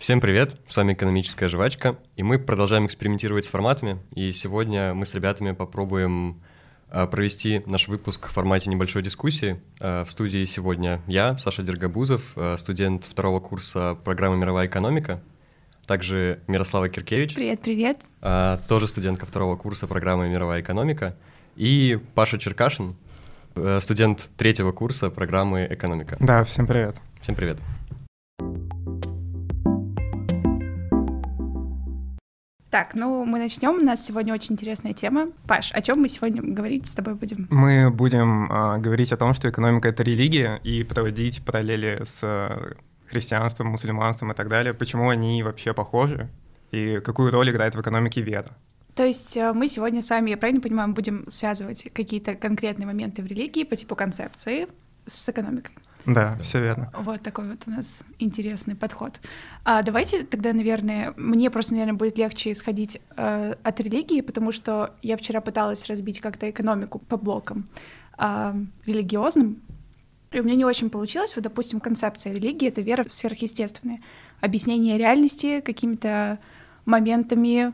Всем привет, с вами «Экономическая жвачка», и мы продолжаем экспериментировать с форматами, и сегодня мы с ребятами попробуем а, провести наш выпуск в формате небольшой дискуссии. А, в студии сегодня я, Саша Дергобузов, а, студент второго курса программы «Мировая экономика», также Мирослава Киркевич. Привет, привет. Тоже студентка второго курса программы «Мировая экономика», и Паша Черкашин, студент третьего курса программы «Экономика». Да, всем привет. Всем привет. Так, ну мы начнем. У нас сегодня очень интересная тема. Паш, о чем мы сегодня говорить с тобой будем? Мы будем э, говорить о том, что экономика это религия, и проводить параллели с э, христианством, мусульманством и так далее. Почему они вообще похожи и какую роль играет в экономике вера? То есть э, мы сегодня с вами, я правильно понимаю, будем связывать какие-то конкретные моменты в религии по типу концепции с экономикой? Да, все верно. Вот такой вот у нас интересный подход. А давайте тогда, наверное, мне просто, наверное, будет легче исходить э, от религии, потому что я вчера пыталась разбить как-то экономику по блокам э, религиозным, и у меня не очень получилось. Вот, допустим, концепция религии — это вера в сверхъестественное. Объяснение реальности какими-то моментами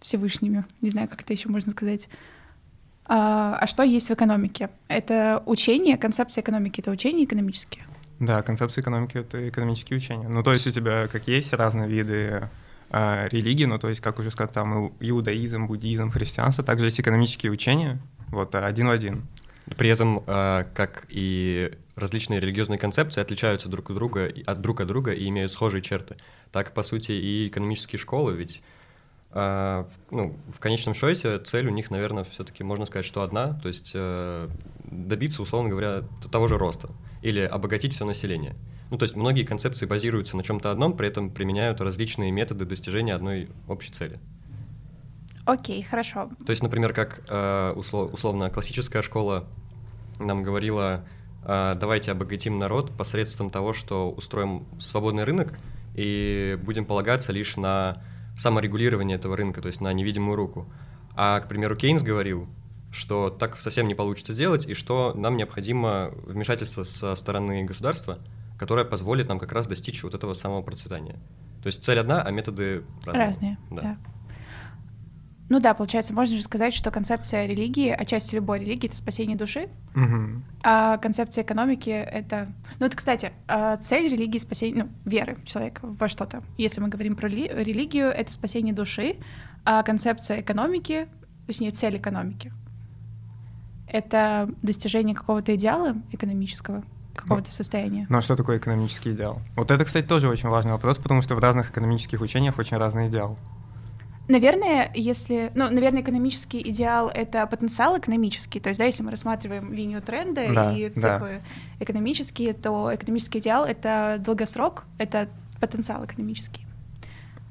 Всевышними. Не знаю, как это еще можно сказать. А, а что есть в экономике? Это учение, концепция экономики — это учение экономические? Да, концепция экономики — это экономические учения. Ну, то есть у тебя, как есть, разные виды э, религии, ну, то есть, как уже сказал, там иудаизм, буддизм, христианство, также есть экономические учения, вот, один в один. При этом, э, как и различные религиозные концепции отличаются друг от друга, от друг от друга и имеют схожие черты, так, по сути, и экономические школы, ведь а, ну, в конечном счете цель у них, наверное, все-таки можно сказать, что одна, то есть э, добиться, условно говоря, того же роста или обогатить все население. Ну, то есть многие концепции базируются на чем-то одном, при этом применяют различные методы достижения одной общей цели. Окей, okay, хорошо. То есть, например, как э, услов, условно классическая школа нам говорила, э, давайте обогатим народ посредством того, что устроим свободный рынок и будем полагаться лишь на саморегулирование этого рынка, то есть на невидимую руку. А, к примеру, Кейнс говорил, что так совсем не получится сделать, и что нам необходимо вмешательство со стороны государства, которое позволит нам как раз достичь вот этого самого процветания. То есть цель одна, а методы разные. Разные, да. да. Ну да, получается, можно же сказать, что концепция религии, а часть любой религии — это спасение души, угу. а концепция экономики — это... Ну это, кстати, а, цель религии — спасение, ну, веры человека во что-то. Если мы говорим про религию, это спасение души, а концепция экономики, точнее, цель экономики — это достижение какого-то идеала экономического, какого-то состояния. Ну а что такое экономический идеал? Вот это, кстати, тоже очень важный вопрос, потому что в разных экономических учениях очень разный идеал. Наверное, если, ну, наверное, экономический идеал — это потенциал экономический, то есть, да, если мы рассматриваем линию тренда да, и циклы да. экономические, то экономический идеал — это долгосрок, это потенциал экономический.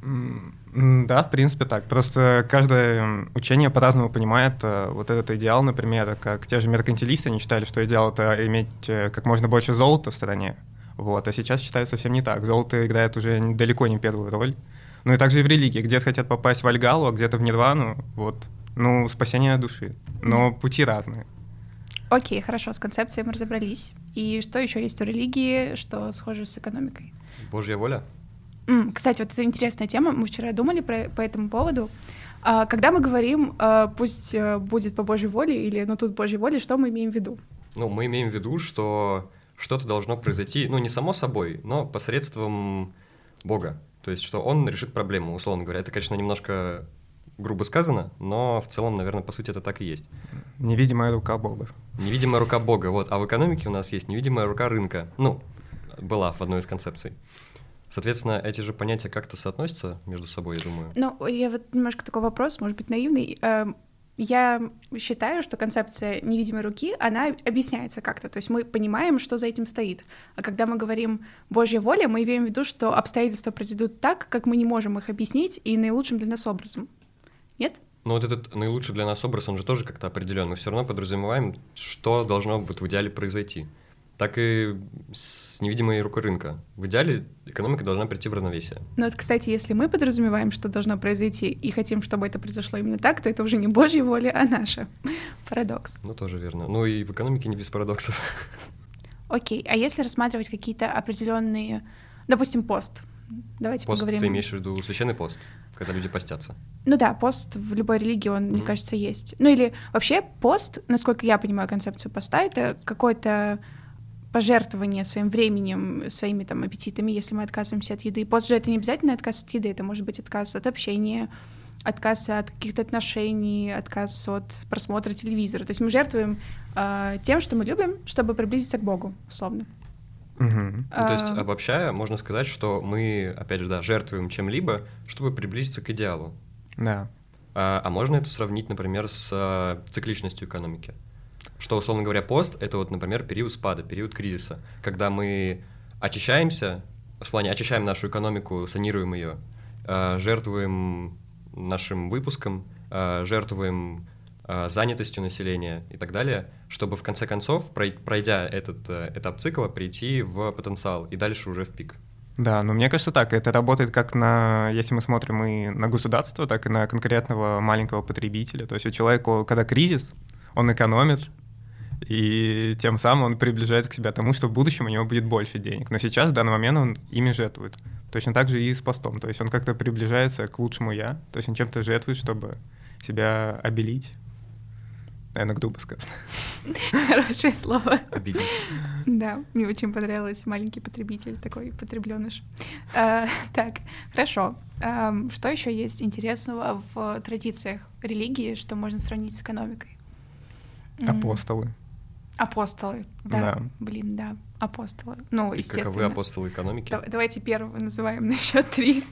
Да, в принципе так. Просто каждое учение по-разному понимает э, вот этот идеал, например, как те же меркантилисты, они считали, что идеал — это иметь э, как можно больше золота в стране, вот, а сейчас считают совсем не так. Золото играет уже далеко не первую роль. Ну и также и в религии. Где-то хотят попасть в Альгалу, а где-то в Нирвану. Вот. Ну, спасение души. Но пути разные. Окей, хорошо, с концепцией мы разобрались. И что еще есть у религии, что схоже с экономикой? Божья воля. Кстати, вот это интересная тема. Мы вчера думали про, по этому поводу. А, когда мы говорим, а, пусть э, будет по Божьей воле или ну тут Божьей воле, что мы имеем в виду? Ну, мы имеем в виду, что что-то должно произойти, ну, не само собой, но посредством Бога. То есть, что он решит проблему, условно говоря. Это, конечно, немножко грубо сказано, но в целом, наверное, по сути это так и есть. Невидимая рука Бога. Невидимая рука Бога, вот. А в экономике у нас есть невидимая рука рынка. Ну, была в одной из концепций. Соответственно, эти же понятия как-то соотносятся между собой, я думаю. Ну, я вот немножко такой вопрос, может быть, наивный. Я считаю, что концепция невидимой руки, она объясняется как-то. То есть мы понимаем, что за этим стоит. А когда мы говорим «Божья воля», мы имеем в виду, что обстоятельства произойдут так, как мы не можем их объяснить, и наилучшим для нас образом. Нет? Но вот этот наилучший для нас образ, он же тоже как-то определен. Мы все равно подразумеваем, что должно быть в идеале произойти так и с невидимой рукой рынка. В идеале экономика должна прийти в равновесие. Ну вот, кстати, если мы подразумеваем, что должно произойти, и хотим, чтобы это произошло именно так, то это уже не Божья воля, а наша. Парадокс. Ну, тоже верно. Ну и в экономике не без парадоксов. Окей, а если рассматривать какие-то определенные, допустим, пост, Давайте Пост поговорим. ты имеешь в виду священный пост, когда люди постятся? Ну да, пост в любой религии, он, мне Мгм. кажется, есть. Ну или вообще пост, насколько я понимаю концепцию поста, это какое-то пожертвование своим временем, своими там аппетитами, если мы отказываемся от еды. Пост же это не обязательно отказ от еды, это может быть отказ от общения, отказ от каких-то отношений, отказ от просмотра телевизора. То есть мы жертвуем э, тем, что мы любим, чтобы приблизиться к Богу, условно. Мгм. Ну, то есть, А, обобщая, можно сказать, что мы, опять же, да, жертвуем чем-либо, чтобы приблизиться к идеалу. Да. А, а можно это сравнить, например, с а, цикличностью экономики? Что, условно говоря, пост — это вот, например, период спада, период кризиса, когда мы очищаемся, в плане очищаем нашу экономику, санируем ее, а, жертвуем нашим выпуском, а, жертвуем а, занятостью населения и так далее, чтобы в конце концов, прой- пройдя этот э, этап цикла, прийти в потенциал и дальше уже в пик. Да, но мне кажется так, это работает как на, если мы смотрим и на государство, так и на конкретного маленького потребителя. То есть у человека, когда кризис, он экономит, и тем самым он приближает к себе тому, что в будущем у него будет больше денег. Но сейчас, в данный момент, он ими жертвует. Точно так же и с постом. То есть он как-то приближается к лучшему я, то есть он чем-то жертвует, чтобы себя обелить. Наверное, грубо сказано. Хорошее слово. Обидеть. Да, мне очень понравилось маленький потребитель, такой потребленыш. А, так, хорошо. Ам, что еще есть интересного в традициях религии, что можно сравнить с экономикой? Апостолы. Апостолы, да. Да. Блин, да, апостолы. Ну, И естественно. каковы апостолы экономики? Да- давайте первого называем на счет три.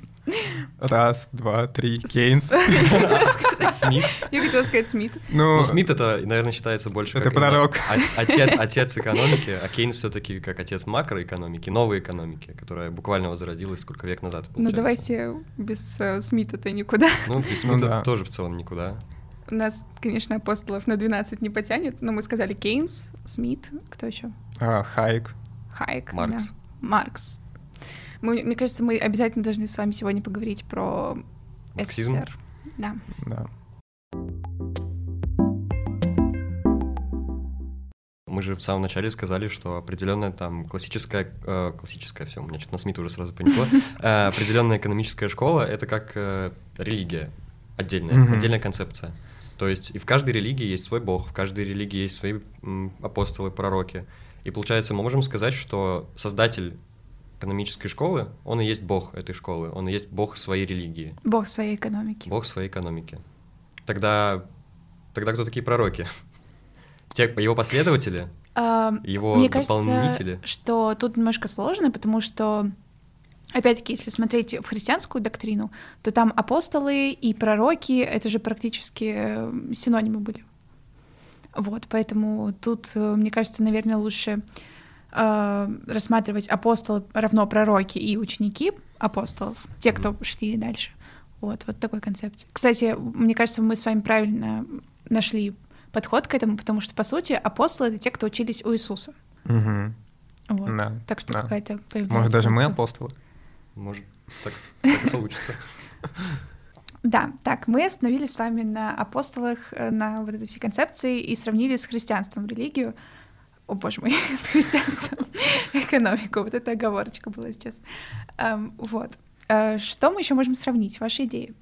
Раз, два, три. Кейнс. Смит. Я хотела сказать Смит. Ну, Ну, Смит это, наверное, считается больше Это пророк. отец, отец экономики, а Кейнс все-таки как отец макроэкономики, новой экономики, которая буквально возродилась сколько век назад. Ну, давайте без э, Смита-то никуда. Ну, без Ну Смита тоже в целом никуда. У нас, конечно, апостолов на 12 не потянет, но мы сказали Кейнс, Смит, кто еще? а, Хайк. Хайк. Маркс. да. Маркс. Мы, мне кажется, мы обязательно должны с вами сегодня поговорить про Марксизм? СССР. Да. Да. Мы же в самом начале сказали, что определенная там классическая, э, классическая, все, у меня что-то на Смита уже сразу понесло, Э, определенная экономическая школа — это как э, религия отдельная, Мгм. отдельная концепция. То есть и в каждой религии есть свой бог, в каждой религии есть свои апостолы, пророки. И получается, мы можем сказать, что создатель экономической школы, он и есть бог этой школы, он и есть бог своей религии, Бог своей экономики. бог своей экономики. Тогда, тогда кто такие пророки? Те, его последователи, А, его Мне кажется, дополнители. что тут немножко сложно, потому что, опять-таки, если смотреть в христианскую доктрину, то там апостолы и пророки — это же практически э, синонимы были. Вот, поэтому тут, э, мне кажется, наверное, лучше э, рассматривать апостолы равно пророки и ученики апостолов, те, кто шли дальше. Вот, вот такой концепции. Кстати, мне кажется, мы с вами правильно нашли подход к этому, потому что, по сути, апостолы — это те, кто учились у Иисуса. Мгм. Вот. Да, Так что да. какая-то появляется Может, даже мы апостолы? Может, так, так и получится. Да, так, мы остановились с вами на апостолах, э, на вот этой всей концепции и сравнили с христианством религию. О, боже мой, с христианством экономику. Вот эта оговорочка была сейчас. Эм, вот. Э, Что мы еще можем сравнить? Ваши идеи?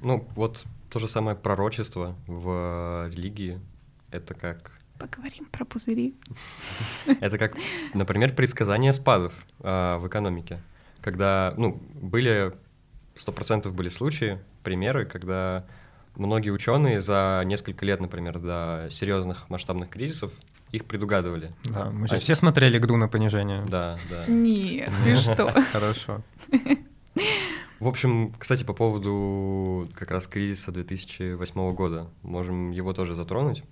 Ну, вот то же самое пророчество в религии. Это как, Поговорим про пузыри. это как, например, предсказание спадов в экономике. Когда, ну, были, сто процентов были случаи, примеры, когда многие ученые за несколько лет, например, до серьезных масштабных кризисов их предугадывали. Да, мы же А- все смотрели «Игру на понижение». Да, да. Нет, ты что? Хорошо. В общем, кстати, по поводу как раз кризиса 2008 года, можем его тоже затронуть.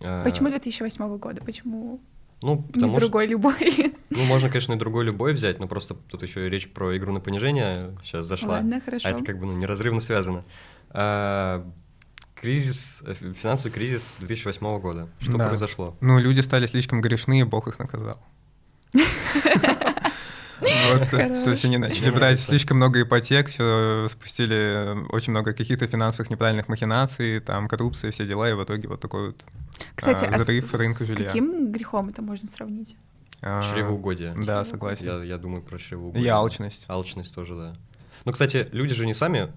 А, Почему 2008 года? Почему Ну, не потому что, другой любой? ну, можно, конечно, и другой любой взять, но просто тут еще и речь про игру на понижение сейчас зашла. Ладно, хорошо. А это как бы ну, неразрывно связано. А, кризис, э, финансовый кризис 2008 года. Что Да. произошло? Ну, люди стали слишком грешны, и Бог их наказал. Вот, То есть они начали брать слишком много ипотек, все спустили очень много каких-то финансовых неправильных махинаций, там коррупция, все дела, и в итоге вот такой вот Кстати, а, а с, взрыв рынка с жилья. каким грехом это можно сравнить? А, Чревоугодие. Да, согласен. Я, я думаю про чревоугодие. И алчность. Алчность тоже, да. Ну, кстати, люди же не сами,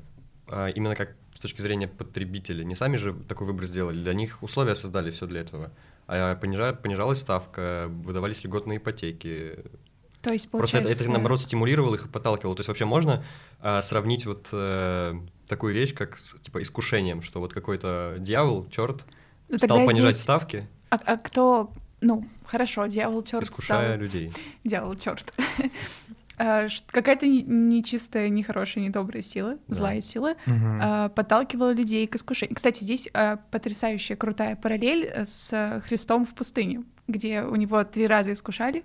а именно как с точки зрения потребителей, не сами же такой выбор сделали. Для них условия создали все для этого. А понижа- понижалась ставка, выдавались льготные ипотеки. То есть, Просто это, получается... это, наоборот, стимулировало их и подталкивало. То есть вообще можно а, сравнить вот э, такую вещь, как с, типа искушением, что вот какой-то дьявол, черт, Ну, стал понижать здесь- ставки, А, а кто... Ну, хорошо, дьявол черт искушая людей. Дьявол черт. Какая-то не- нечистая, нехорошая, недобрая сила, Да. злая сила а, подталкивала людей к искушению. Кстати, здесь а, потрясающая крутая параллель с Христом в пустыне, где у него три раза искушали,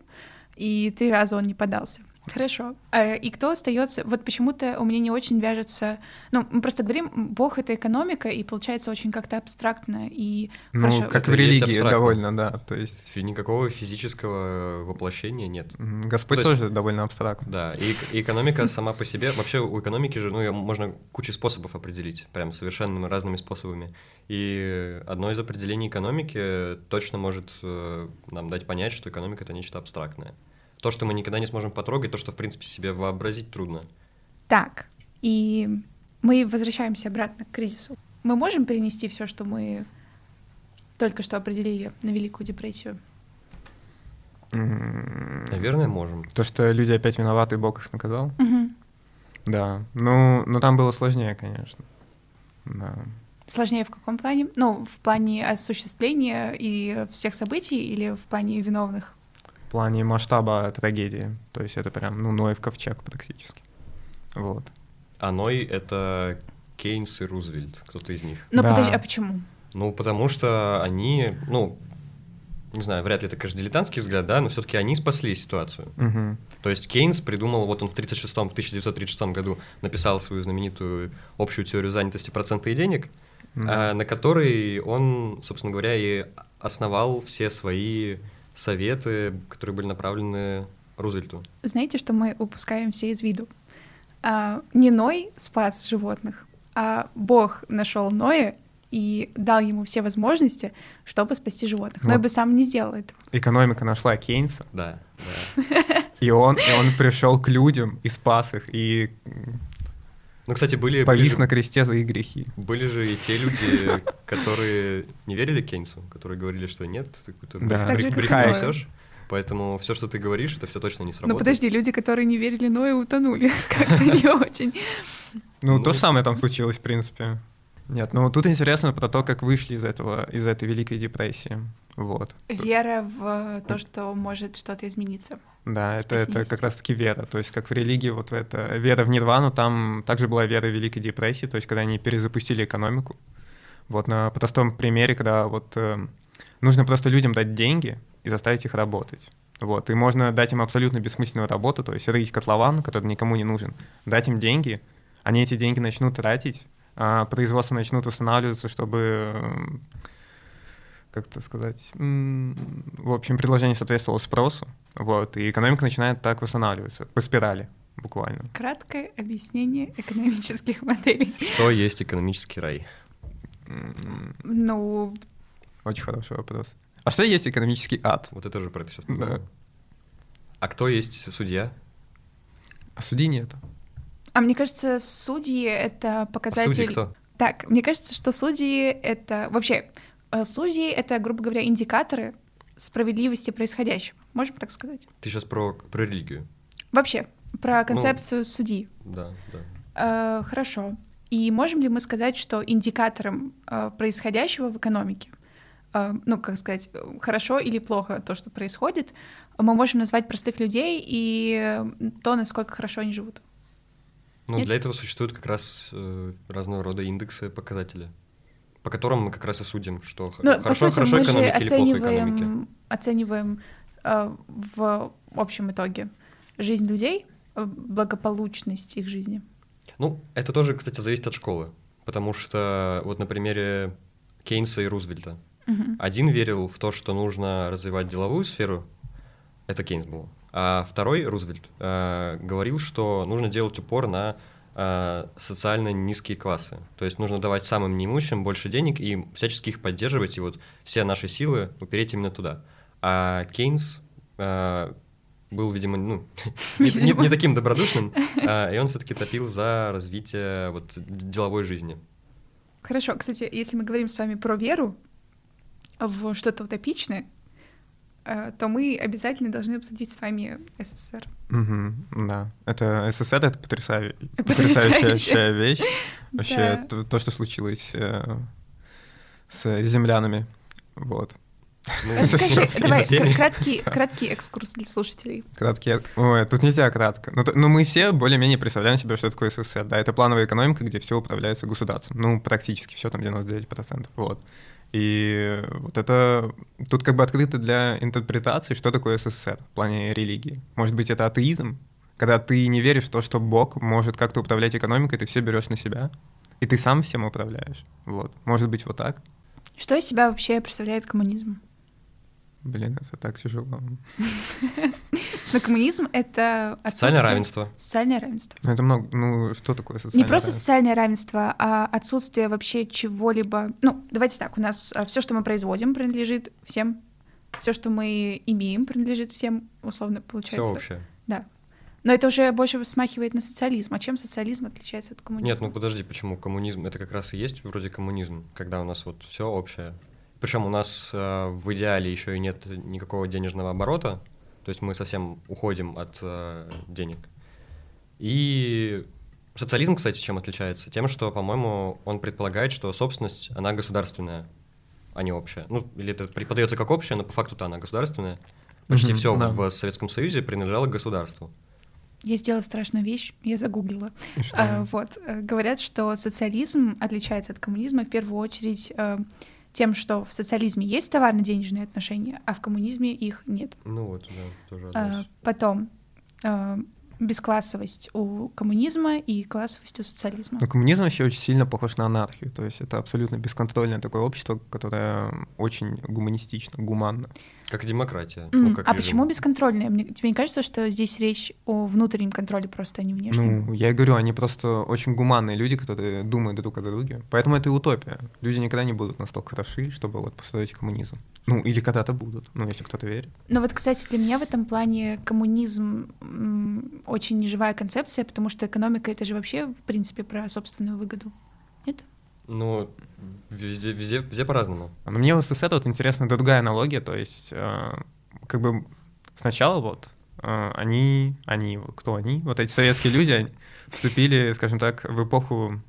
и три раза он не подался. Хорошо. А, И кто остается? Вот почему-то у меня не очень вяжется. Ну, мы просто говорим, Бог это экономика, и получается очень как-то абстрактно и Ну, хорошо. как Это в религии абстрактно. довольно, да. То есть Никакого физического воплощения нет. Господь То есть- тоже довольно абстрактный. Да, и, и экономика сама по себе, вообще у экономики же, ну, её можно кучу способов определить, прям совершенно разными способами. И одно из определений экономики точно может э, нам дать понять, что экономика это нечто абстрактное. То, что мы никогда не сможем потрогать, то, что, в принципе, себе вообразить трудно. Так, и мы возвращаемся обратно к кризису. Мы можем перенести все, что мы только что определили на Великую депрессию? М, Наверное, можем. То, что люди опять виноваты, и Бог их наказал? Да. Ну, но там было сложнее, конечно. Да. Сложнее в каком плане? Ну, в плане осуществления и всех событий или в плане виновных? В плане масштаба трагедии. То есть это прям, ну, Ноев ковчег практически. Вот. А Ной — это Кейнс и Рузвельт, кто-то из них. Ну, Да. подожди, а почему? Ну, потому что они, ну, не знаю, вряд ли это, конечно, дилетантский взгляд, да, но все-таки они спасли ситуацию. Мгм. То есть Кейнс придумал, вот он в 36 в 1936 году написал свою знаменитую общую теорию занятости процента и денег, Да. а, на которой он, собственно говоря, и основал все свои советы, которые были направлены Рузвельту. Знаете, что мы упускаем все из виду? А, не Ной спас животных, а Бог нашел Ноя и дал ему все возможности, чтобы спасти животных. Ной Вот. бы сам не сделал это. Экономика нашла Кейнса, Да, да. и он, и он пришел к людям и спас их, и Ну, кстати, были, были, повис же, на кресте за их грехи. были же и те люди, которые не верили Кейнсу, которые говорили, что нет, ты какой-то Да. Так же, бред как бред и Ной. несешь, поэтому все, что ты говоришь, это все точно не сработает. Ну подожди, люди, которые не верили Ною, утонули. Как-то не очень. Ну, Ну. то же самое там случилось, в принципе. Нет, ну тут интересно про то, как вышли из этого, из этой Великой депрессии. Вот. Вера в то, что может что-то измениться. Да, это, это как раз-таки вера. То есть, как в религии, вот в это вера в нирвану, там также была вера в Великой депрессии, то есть, когда они перезапустили экономику. Вот на простом примере, когда вот э, нужно просто людям дать деньги и заставить их работать. Вот, и можно дать им абсолютно бессмысленную работу, то есть рыть котлован, который никому не нужен, дать им деньги, они эти деньги начнут тратить, а производство начнут восстанавливаться, чтобы, как это сказать, в общем, предложение соответствовало спросу, вот, и экономика начинает так восстанавливаться, по спирали буквально. Краткое объяснение экономических моделей. Что есть экономический рай? М, Ну, Очень хороший вопрос. А что есть экономический ад? Вот это же про это сейчас Да. подумал. А кто есть судья? А судей нету. а мне кажется, судьи — это показатель... Судьи кто? Так, мне кажется, что судьи — это... Вообще, судьи — это, грубо говоря, индикаторы справедливости происходящего. Можем так сказать? Ты сейчас про, про религию. Вообще, про концепцию судьи. Да, да. Э, хорошо. И можем ли мы сказать, что индикатором э, происходящего в экономике, э, ну, как сказать, э, хорошо или плохо то, что происходит, мы можем назвать простых людей и э, то, насколько хорошо они живут? Ну, Нет? для этого существуют как раз э, разного рода индексы, показатели, по которым мы как раз и судим, что х- Ну, хорошо, сути, хорошо экономики или плохо экономики. оцениваем, э, в общем итоге жизнь людей, э, благополучность их жизни. Ну, это тоже, кстати, зависит от школы, потому что вот на примере Кейнса и Рузвельта. Мгм. Один верил в то, что нужно развивать деловую сферу, это Кейнс был, а второй, Рузвельт, э, говорил, что нужно делать упор на социально низкие классы. То есть нужно давать самым неимущим больше денег и всячески их поддерживать, и вот все наши силы упереть именно туда. А Кейнс э, был, видимо, ну, не, не- не таким добродушным, а, и он все-таки топил за развитие вот деловой жизни. Хорошо, кстати, если мы говорим с вами про веру в что-то утопичное, э, то мы обязательно должны обсудить с вами СССР. Мгм, да. Это СССР это потрясающая, потрясающая вещь. Вообще, Да. то, то, что случилось э, с землянами. Вот. Ну, Расскажи, и давай, краткий, краткий экскурс для слушателей. Краткие. Ой, тут нельзя кратко. Ну, то- ну, мы все более-менее представляем себе, что такое СССР. Да, это плановая экономика, где все управляется государством. Ну, практически все, там 99%. Вот. И вот это... Тут как бы открыто для интерпретации, что такое СССР в плане религии. Может быть, это атеизм, когда ты не веришь в то, что Бог может как-то управлять экономикой, ты все берешь на себя, и ты сам всем управляешь. Вот. Может быть, вот так? Что из себя вообще представляет коммунизм? Блин, это так тяжело. Но коммунизм — это Социальное равенство. Социальное равенство. Ну, это много... Ну, что такое социальное Не просто равенство? социальное равенство, а отсутствие вообще чего-либо. Ну, давайте так, у нас все, что мы производим, принадлежит всем. Все, что мы имеем, принадлежит всем, условно, Все получается. общее. Да. Но это уже больше смахивает на социализм. А чем социализм отличается от коммунизма? Нет, ну подожди, почему коммунизм? Это как раз и есть вроде коммунизм, когда у нас вот все общее. Причем у нас э, в идеале еще и нет никакого денежного оборота, то есть мы совсем уходим от э, денег. И социализм, кстати, чем отличается? Тем, что, по-моему, он предполагает, что собственность, она государственная, а не общая. Ну, или это преподается как общая, но по факту-то она государственная. Почти Мгм, все да. в Советском Союзе принадлежало государству. Я сделала страшную вещь, я загуглила. Что? А, вот, э, говорят, что социализм отличается от коммунизма в первую очередь э, тем, что в социализме есть товарно-денежные отношения, а в коммунизме их нет. Ну вот, да, тоже А, относится. потом э, бесклассовость у коммунизма и классовость у социализма. Ну, коммунизм вообще очень сильно похож на анархию, то есть это абсолютно бесконтрольное такое общество, которое очень гуманистично, гуманно. Как и демократия. М, ну, как а режим. почему бесконтрольное? Мне, тебе не кажется, что здесь речь о внутреннем контроле просто, а не внешнем? Ну, я и говорю, они просто очень гуманные люди, которые думают друг о друге. Поэтому это и утопия. Люди никогда не будут настолько хороши, чтобы вот построить коммунизм. Ну, или когда-то будут, ну, если кто-то верит. Но вот, кстати, для меня в этом плане коммунизм м, очень неживая концепция, потому что экономика — это же вообще, в принципе, про собственную выгоду. Нет? Ну, везде, везде, везде по-разному. Но мне в СССР вот интересна другая аналогия, то есть э, как бы сначала вот э, они, они, кто они, вот эти советские люди они вступили, скажем так, в эпоху...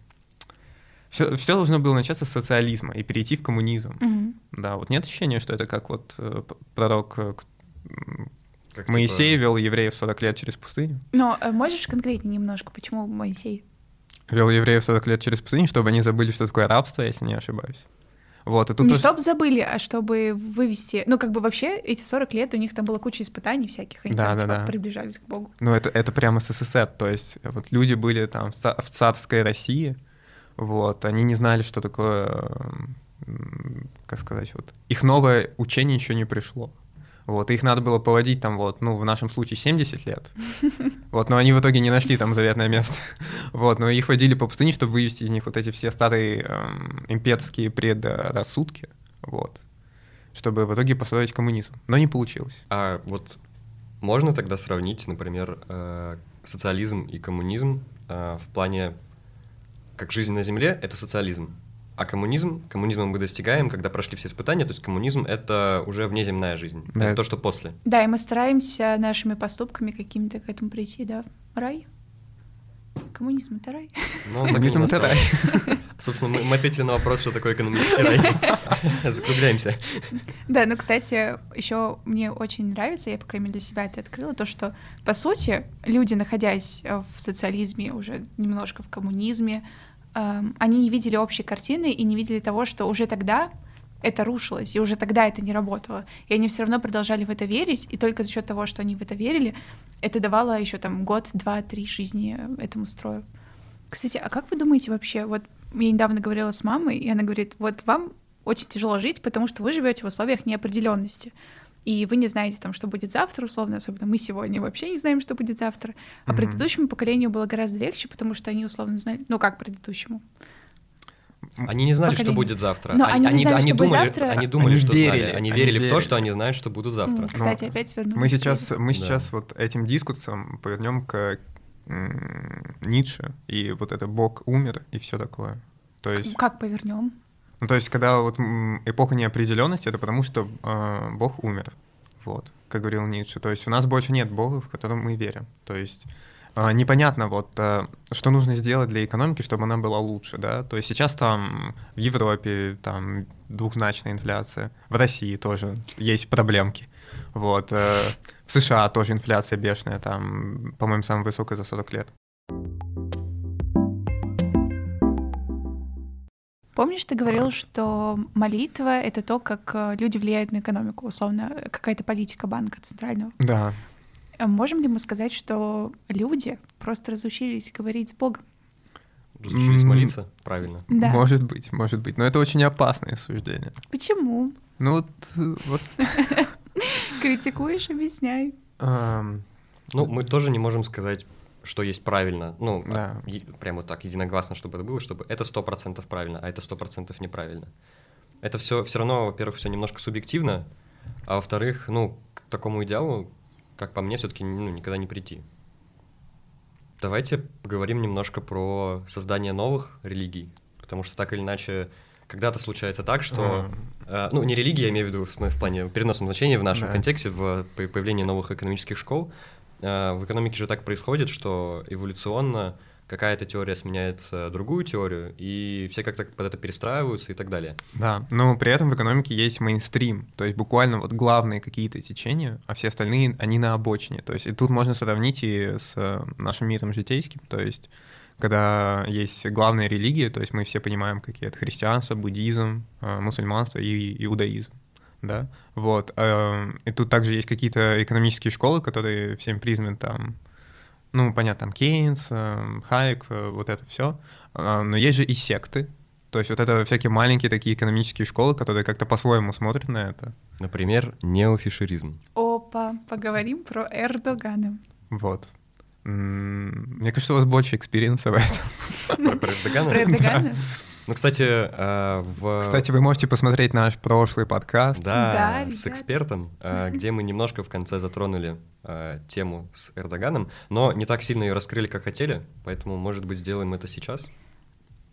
Все, все должно было начаться с социализма и перейти в коммунизм. Мгм. Да, вот нет ощущения, что это как вот э, пророк э, Как, Моисей типа, вел евреев 40 лет через пустыню. Но э, можешь конкретнее немножко, почему Моисей? Вел евреев 40 лет через пустыню, чтобы они забыли, что такое рабство, если не ошибаюсь. Вот, и тут не тоже- чтобы забыли, а чтобы вывести... Ну, как бы вообще эти 40 лет у них там была куча испытаний всяких, они Да, там да, типа, да. приближались к Богу. Ну, это, это прямо СССР, то есть вот люди были там в ца- в царской России, вот, они не знали, что такое, как сказать, вот, их новое учение еще не пришло. Вот, их надо было поводить там вот, ну, в нашем случае 70 лет. Вот, но они в итоге не нашли там заветное место. Вот, но их водили по пустыне, чтобы вывести из них вот эти все старые эм, имперские предрассудки, вот, чтобы в итоге построить коммунизм. Но не получилось. А вот можно тогда сравнить, например, э, социализм и коммунизм э, в плане, как жизнь на Земле — это социализм, а коммунизм, коммунизма мы достигаем, когда прошли все испытания, то есть коммунизм — это уже внеземная жизнь, Да, это то, что после. Да, и мы стараемся нашими поступками какими-то к этому прийти, да. Рай? Коммунизм — это рай? Не Коммунизм это рай. Собственно, мы, мы ответили на вопрос, что такое экономический рай. Закругляемся. Да, ну, кстати, еще мне очень нравится, я, по крайней мере, для себя это открыла, то, что, по сути, люди, находясь в социализме, уже немножко в коммунизме, они не видели общей картины и не видели того, что уже тогда это рушилось, и уже тогда это не работало. И они все равно продолжали в это верить, и только за счет того, что они в это верили, это давало еще там год, два, три жизни э, этому строю. Кстати, а как вы думаете вообще, вот я недавно говорила с мамой, и она говорит, вот вам очень тяжело жить, потому что вы живете в условиях неопределенности. И вы не знаете, там, что будет завтра, условно, особенно мы сегодня вообще не знаем, что будет завтра. А Мгм. предыдущему поколению было гораздо легче, потому что они условно знали, ну как предыдущему. Они не знали, что поколение. будет завтра. Но они не знали, что будет думали, завтра. они думали, Они что верили, знали. Они они верили в то, верили. что они знают, что будут завтра. М, Кстати, Ну, опять вернулись. Мы сейчас, мы Да. сейчас вот этим дискурсом повернем к м, Ницше, и вот это Бог умер, и все такое. То есть, Как повернем? Ну, то есть, когда вот эпоха неопределенности, это потому что э, Бог умер. Вот, как говорил Ницше. То есть у нас больше нет Бога, в котором мы верим. То есть э, непонятно вот, э, что нужно сделать для экономики, чтобы она была лучше, да. То есть сейчас там в Европе там двухзначная инфляция, в России тоже есть проблемки. Вот. э, В США тоже инфляция бешеная, там, по-моему, самая высокая за 40 лет. Помнишь, ты говорил, что молитва — это то, как э, люди влияют на экономику, условно, какая-то политика банка центрального. Да. А Можем ли мы сказать, что люди просто разучились говорить с Богом? Разучились молиться, правильно. Да. Может быть, может быть. Но это очень опасное суждение. Почему? Ну вот, э, вот Критикуешь, объясняй. Ну, мы тоже не можем сказать, что есть правильно. Ну, Да. е- прям вот так, единогласно, чтобы это было, чтобы это 100% правильно, а это 100% неправильно. Это все все равно, во-первых, все немножко субъективно, а во-вторых, ну, к такому идеалу, как по мне, все-таки ну, никогда не прийти. Давайте поговорим немножко про создание новых религий, потому что так или иначе когда-то случается так, что Э, ну, не религия, я имею в виду в, в плане в переносном значении в нашем Да. контексте, в по- появлении новых экономических школ. Э, В экономике же так происходит, что эволюционно какая-то теория сменяет э, другую теорию, и все как-то под это перестраиваются и так далее. Да, но при этом в экономике есть мейнстрим, то есть буквально вот главные какие-то течения, а все остальные, они на обочине. То есть и тут можно сравнить и с э, нашим миром житейским, то есть когда есть главные религии, то есть мы все понимаем, какие это христианство, буддизм, мусульманство и иудаизм. Да, вот. э, И тут также есть какие-то экономические школы, которые всем признаны там, ну, понятно, там Кейнс, э, Хайек, э, вот это все. Но есть же и секты, то есть вот это всякие маленькие такие экономические школы, которые как-то по-своему смотрят на это. Например, неофишеризм. Опа, поговорим про Эрдогана. Вот. Мне кажется, у вас больше experience а в этом. Про Эрдогана? Про Эрдогана? Ну, кстати, э, в... Кстати, вы можете посмотреть наш прошлый подкаст. Да, Да, с ребят. экспертом, э, где мы немножко в конце затронули э, тему с Эрдоганом, но не так сильно ее раскрыли, как хотели, поэтому, может быть, сделаем это сейчас.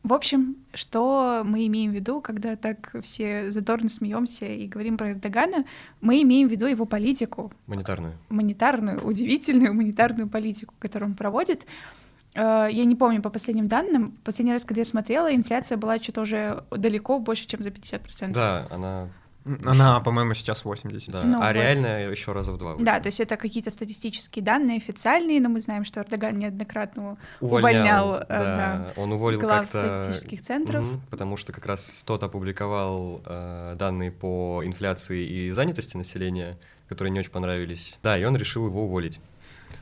В общем, что мы имеем в виду, когда так все задорно смеемся и говорим про Эрдогана, мы имеем в виду его политику, Монетарную. монетарную, удивительную монетарную политику, которую он проводит. Э, Я не помню по последним данным. Последний раз, когда я смотрела, инфляция была что-то уже далеко больше, чем за 50%. Да, она... Она, по-моему, сейчас 80. Да, Ну а вот. реально еще раза в два. выше. Да, то есть это какие-то статистические данные официальные, но мы знаем, что Эрдоган неоднократно Увольнял, увольнял, э, да. Он уволил глав статистических центров. Мгм, потому что как раз тот опубликовал э, данные по инфляции и занятости населения, которые не очень понравились. Да, и он решил его уволить.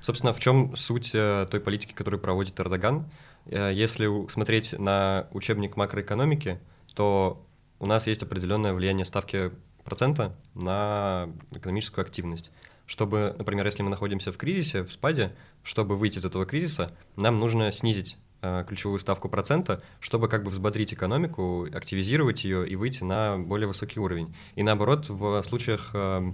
Собственно, в чем суть э, той политики, которую проводит Эрдоган? Э, если смотреть на учебник макроэкономики, то у нас есть определенное влияние ставки процента на экономическую активность. Чтобы, например, если мы находимся в кризисе, в спаде, чтобы выйти из этого кризиса, нам нужно снизить э, ключевую ставку процента, чтобы как бы взбодрить экономику, активизировать ее и выйти на более высокий уровень. И наоборот, в случаях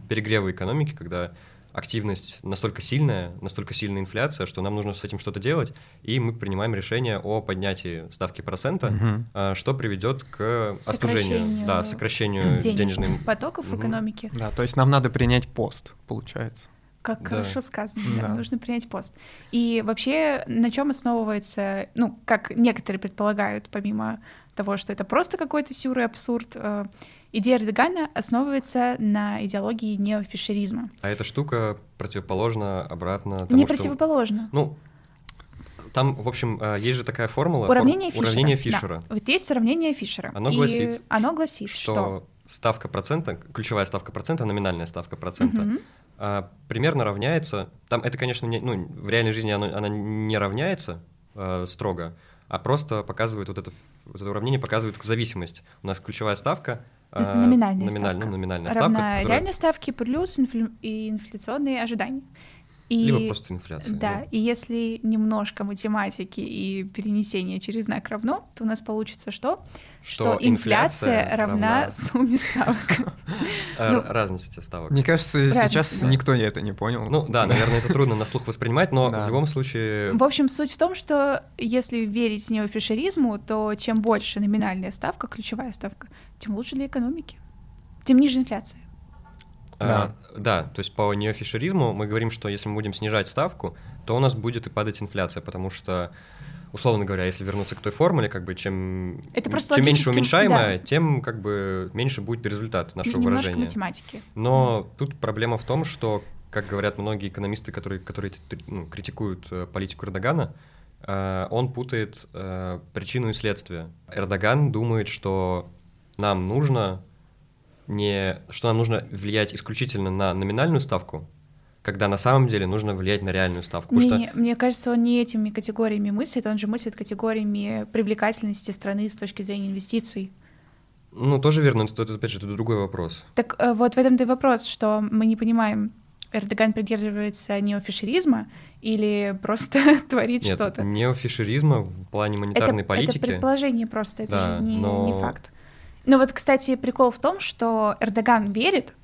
перегрева экономики, когда активность настолько сильная, настолько сильная инфляция, что нам нужно с этим что-то делать, и мы принимаем решение о поднятии ставки процента, э, что приведет к остужению, Сокращению да, сокращению денежных денежным. потоков в Мгм. экономике. Да, то есть нам надо принять пост, получается. Как Да. хорошо сказано, да, Да. нужно принять пост. И вообще, на чем основывается, ну, как некоторые предполагают, помимо того, что это просто какой-то сюр и абсурд, э, идея Эрдогана основывается на идеологии неофишеризма. А эта штука противоположна обратно тому, Не что-. Ну, там, в общем, э, есть же такая формула. фор- Уравнение Фишера. Уравнение Да. Фишера. Вот есть уравнение Фишера. Оно И гласит, оно гласит, что, что... ставка процента, ключевая ставка процента, номинальная ставка процента, а, примерно равняется. Там это, конечно, не, ну, в реальной жизни оно- она не равняется э, строго, а просто показывает вот это, вот это уравнение показывает зависимость. У нас ключевая ставка. э, номинальная номинальная, ставка. номинальная равна ставка, которая- реальной ставке плюс инфля- и инфляционные ожидания. И, Либо просто инфляция. Да, ну. и если немножко математики и перенесение через знак равно, то у нас получится что? Что инфляция, инфляция равна равна- сумме ставок. Ну, Разности ставок. Мне кажется, сейчас да. никто это не понял. Ну да, наверное, это трудно на слух воспринимать, но Да. в любом случае... В общем, суть в том, что если верить неофишеризму, то чем больше номинальная ставка, ключевая ставка, тем лучше для экономики, тем ниже инфляция. А, Да, то есть по неофишеризму мы говорим, что если мы будем снижать ставку, то у нас будет и падать инфляция, потому что, условно говоря, если вернуться к той формуле, как бы чем, Это просто чем меньше уменьшаемое, да. тем как бы меньше будет результат нашего Немножко выражения. математики. Но тут проблема в том, что, как говорят многие экономисты, которые, которые ну, критикуют э, политику Эрдогана, э, он путает э, причину и следствие. Эрдоган думает, что нам нужно не, что нам нужно влиять исключительно на номинальную ставку, когда на самом деле нужно влиять на реальную ставку. Не, что не, мне кажется, он не этими категориями мыслит, он же мыслит категориями привлекательности страны с точки зрения инвестиций. Ну, тоже верно, но это, опять же, это другой вопрос. Так э, вот в этом-то и вопрос, что мы не понимаем, Эрдоган придерживается неофишеризма или просто творит что-то. неофишеризма в плане монетарной это, политики. это предположение просто, это Да, же не, но- не факт. Но вот, кстати, прикол в том, что Эрдоган верит,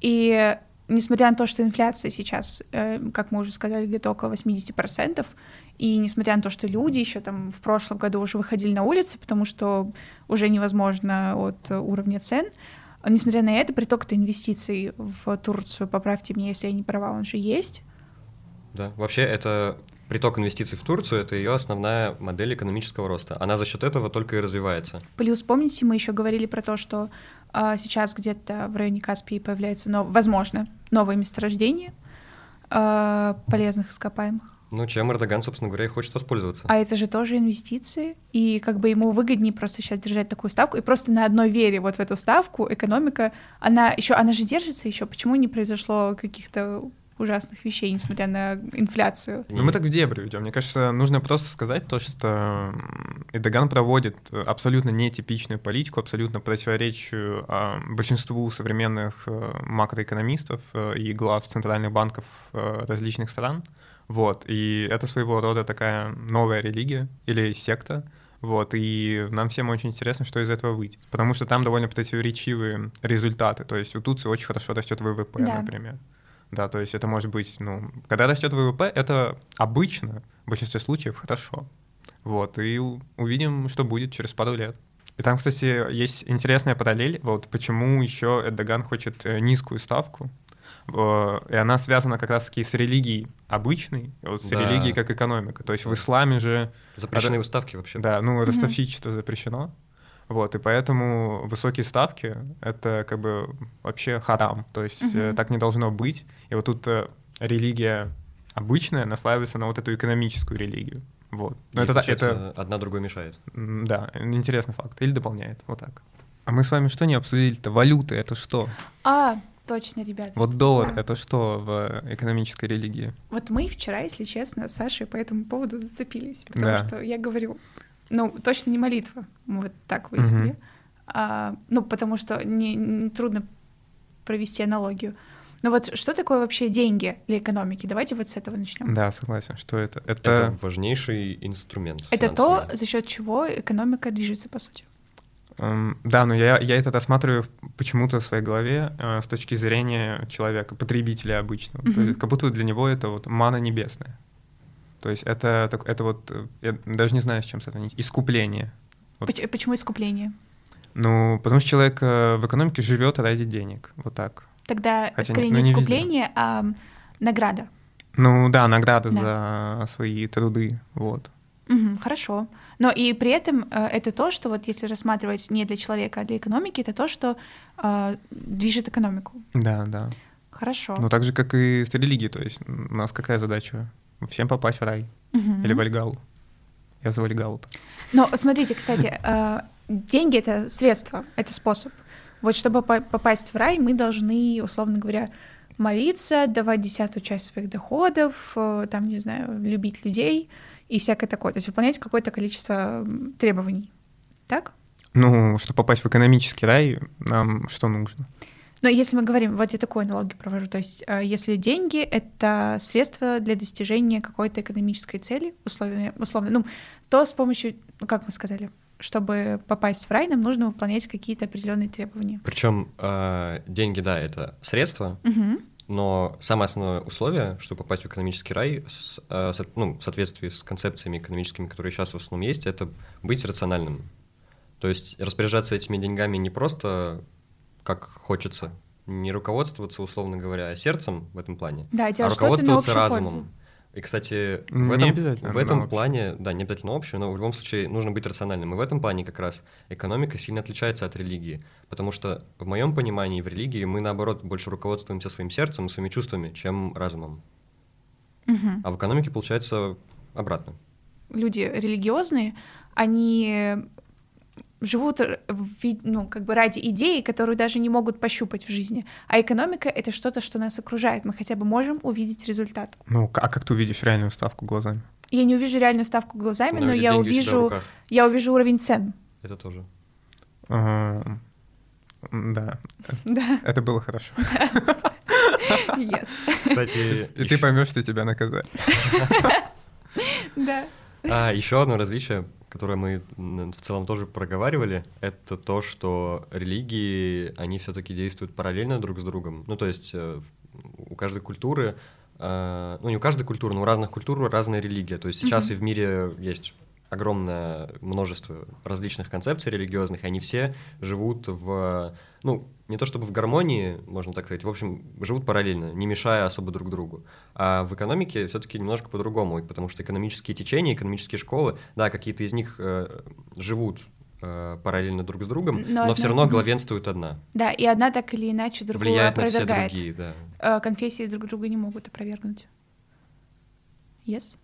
и несмотря на то, что инфляция сейчас, э, как мы уже сказали, где-то около 80%, и несмотря на то, что люди еще там в прошлом году уже выходили на улицы, потому что уже невозможно от уровня цен, несмотря на это, приток-то инвестиций в Турцию, поправьте меня, если я не права, он же есть. Да, вообще это приток инвестиций в Турцию это ее основная модель экономического роста. Она за счет этого только и развивается. Плюс, помните, мы еще говорили про то, что а, сейчас где-то в районе Каспии появляется, нов- возможно, новое месторождение а, полезных ископаемых. Ну, чем Эрдоган, собственно говоря, и хочет воспользоваться. А это же тоже инвестиции, и как бы ему выгоднее просто сейчас держать такую ставку, и просто на одной вере вот в эту ставку экономика, она еще, она же держится еще, почему не произошло каких-то ужасных вещей, несмотря на инфляцию? Ну, мы так в дебри уйдем. Мне кажется, нужно просто сказать то, что м, Эрдоган проводит абсолютно нетипичную политику, абсолютно противоречию а, большинству современных э, макроэкономистов э, и глав центральных банков э, различных стран. Вот. И это своего рода такая новая религия или секта. Вот, и нам всем очень интересно, что из этого выйдет. Потому что там довольно противоречивые результаты. То есть у Турции очень хорошо растет ВВП, Да. например. Да, то есть это может быть, ну, когда растет ВВП, это обычно, в большинстве случаев, хорошо. Вот, и увидим, что будет через пару лет. И там, кстати, есть интересная параллель, вот почему еще Эрдоган хочет э, низкую ставку, и она связана как раз-таки с религией обычной, вот с Да. религией как экономика. То есть в исламе же, Запрещены выставки вообще. да, ну, ростовщичество запрещено, вот, и поэтому высокие ставки — это как бы вообще харам, то есть э, Мгм. так не должно быть. И вот тут э, религия обычная наслаивается на вот эту экономическую религию. Вот. Но И, это, да- это, одна другой мешает. да, интересный факт. Или дополняет, вот так. А мы с вами что не обсудили-то? Валюты — это что? А, точно, ребята. Вот доллар — такое? это что в экономической религии? Вот мы вчера, если честно, с Сашей по этому поводу зацепились, потому Да. что я говорю, ну, точно не молитва, мы вот так выяснили. Мгм. А, ну, потому что не, не трудно провести аналогию. Но вот что такое вообще деньги для экономики? Давайте вот с этого начнем. Да, согласен, что это? Это, Это важнейший инструмент. Это то, за счет чего экономика движется, по сути. Эм, Да, но я, я это рассматриваю почему-то в своей голове э, с точки зрения человека, потребителя обычного. То Мгм. есть как будто для него это вот мана небесная. То есть это, это вот, э, я даже не знаю, с чем сравнить, искупление. Вот. Поч- Почему искупление? Ну, потому что человек э, в экономике живет ради денег, вот так. Тогда Хотя скорее не- ну, не везде. искупление, а награда. Ну да, награды Да. за свои труды, вот. Мгм, хорошо. Но и при этом э, это то, что вот если рассматривать не для человека, а для экономики, это то, что э, движет экономику. Да, да. Хорошо. Ну так же, как и с религией, то есть у нас какая задача? Всем попасть в рай Мгм. или в Вальгалу. Я за Вальгалу. Но смотрите, кстати, э, деньги — это средство, это способ. Вот чтобы по- попасть в рай, мы должны, условно говоря, молиться, давать десятую часть своих доходов, э, там, не знаю, любить людей и всякое такое. То есть выполнять какое-то количество требований. Так? Ну, чтобы попасть в экономический рай, нам что нужно? Но если мы говорим, вот я такую аналогию провожу, то есть э, если деньги — это средство для достижения какой-то экономической цели, условно, условно ну, то с помощью, ну, как мы сказали, чтобы попасть в рай, нам нужно выполнять какие-то определенные требования. Причем э, деньги, да, это средства, Угу. но самое основное условие, чтобы попасть в экономический рай, с, э, со- ну, в соответствии с концепциями экономическими, которые сейчас в основном есть, это быть рациональным. То есть распоряжаться этими деньгами не просто как хочется, не руководствоваться, условно говоря, сердцем в этом плане, Да, а руководствоваться разумом. пользу. И, кстати, в Не этом, обязательно в этом плане, да, не обязательно общую, но в любом случае нужно быть рациональным. И в этом плане как раз экономика сильно отличается от религии. Потому что в моем понимании в религии мы, наоборот, больше руководствуемся своим сердцем и своими чувствами, чем разумом. Мгм. А в экономике получается обратно. Люди религиозные, они живут ну, как бы ради идеи, которую даже не могут пощупать в жизни. А экономика — это что-то, что нас окружает. Мы хотя бы можем увидеть результат. Ну, а как ты увидишь реальную ставку глазами? Я не увижу реальную ставку глазами, но видеть я увижу, я увижу уровень цен. Это тоже. Да, Да, это было хорошо. yes. Кстати, И ты поймешь, что тебя наказали. Да. А, еще одно различие, которое мы в целом тоже проговаривали, это то, что религии, они все-таки действуют параллельно друг с другом. Ну, то есть э, у каждой культуры, э, ну, не у каждой культуры, но у разных культур разная религия. То есть сейчас Мгм. и в мире есть огромное множество различных концепций религиозных, и они все живут в, ну, не то чтобы в гармонии, можно так сказать, в общем, живут параллельно, не мешая особо друг другу. А в экономике все-таки немножко по-другому, потому что экономические течения, экономические школы, да, какие-то из них э, живут э, параллельно друг с другом, Но но, все одна- равно Мгм. главенствует одна, Да, и одна так или иначе другую влияет на все опровергает. другие, да. Э, Конфессии друг друга не могут опровергнуть. Yes?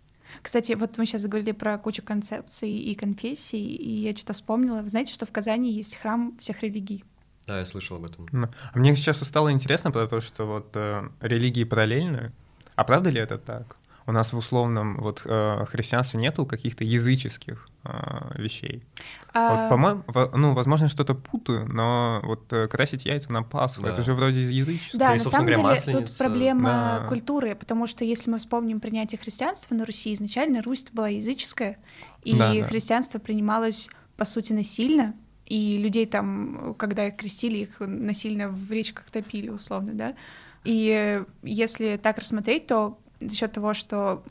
Кстати, вот мы сейчас заговорили про кучу концепций и конфессий, и я что-то вспомнила. Вы знаете, что в Казани есть храм всех религий? Да, я слышал об этом. А мне сейчас стало интересно, потому что вот э, религии параллельны. А правда ли это так? У нас в условном вот э, христианстве нету каких-то языческих э, вещей. А, Вот, по-моему, во- ну, возможно, что-то путаю, но вот э, красить яйца на Пасху, Да. это же вроде язычество. Да, и, на собственно самом говоря, деле тут проблема да. культуры, потому что если мы вспомним принятие христианства на Руси, изначально Русь была языческая, и Да, да. христианство принималось, по сути, насильно, и людей там, когда их крестили, их насильно в речках топили, условно, да. И э, если так рассмотреть, то за счет того, что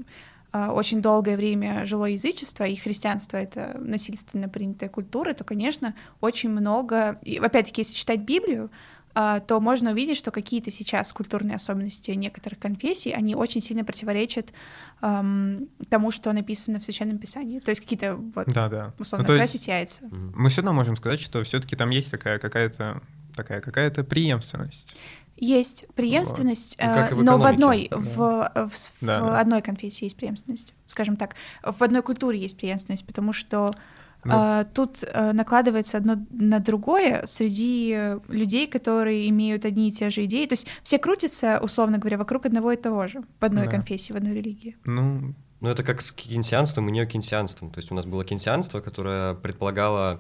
а, очень долгое время жило язычество, и христианство — это насильственно принятая культура, то, конечно, очень много... И, опять-таки, если читать Библию, то можно увидеть, что какие-то сейчас культурные особенности некоторых конфессий, они очень сильно противоречат ам, тому, что написано в Священном Писании. То есть какие-то, вот, Да, да. условно, Ну, есть красить яйца. Мы все равно можем сказать, что все-таки там есть такая какая-то такая какая-то преемственность. Есть преемственность, и э, в но в одной, Да. в, в, в Да, да. одной конфессии есть преемственность, скажем так. В одной культуре есть преемственность, потому что Ну, тут э, накладывается одно на другое среди людей, которые имеют одни и те же идеи. То есть все крутятся, условно говоря, вокруг одного и того же, в одной Да. конфессии, в одной религии. ну, Ну, это как с кенсианством и неокенсианством. То есть у нас было кенсианство, которое предполагало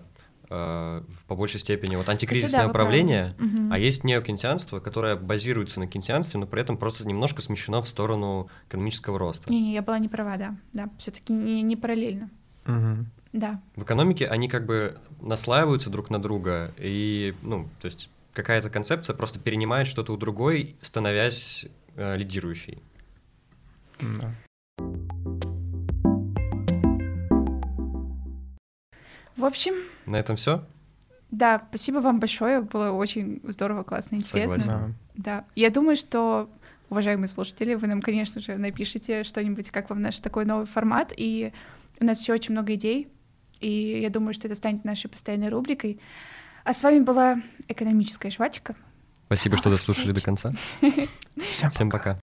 э, по большей степени вот антикризисное Кстати, да, управление. Мгм. а есть неокенсианство, которое базируется на кенсианстве, но при этом просто немножко смещено в сторону экономического роста. Не-не, я была не права, да. Да, все-таки не, не параллельно. мгм. Да. В экономике они как бы наслаиваются друг на друга, и, ну, то есть какая-то концепция просто перенимает что-то у другой, становясь э, лидирующей. да. В общем, На этом все. да, спасибо вам большое. Было очень здорово, классно, интересно. Согласен. Да. Да, я думаю, что, уважаемые слушатели, вы нам, конечно же, напишите что-нибудь, как вам наш такой новый формат, и у нас еще очень много идей, и я думаю, что это станет нашей постоянной рубрикой. А с вами была экономическая жвачка. Спасибо, что дослушали до конца. Всем пока.